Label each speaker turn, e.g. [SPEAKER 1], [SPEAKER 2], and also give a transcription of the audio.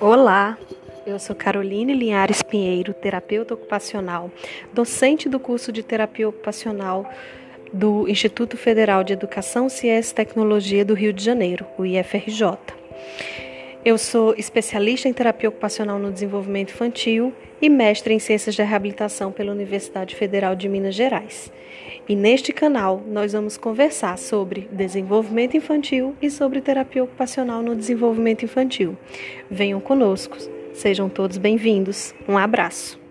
[SPEAKER 1] Olá, eu sou Caroline Linhares Pinheiro, terapeuta ocupacional, docente do curso de terapia ocupacional do Instituto Federal de Educação, Ciência e Tecnologia do Rio de Janeiro, o IFRJ. Eu sou especialista em terapia ocupacional no desenvolvimento infantil e mestre em ciências da reabilitação pela Universidade Federal de Minas Gerais. E neste canal nós vamos conversar sobre desenvolvimento infantil e sobre terapia ocupacional no desenvolvimento infantil. Venham conosco, sejam todos bem-vindos. Um abraço.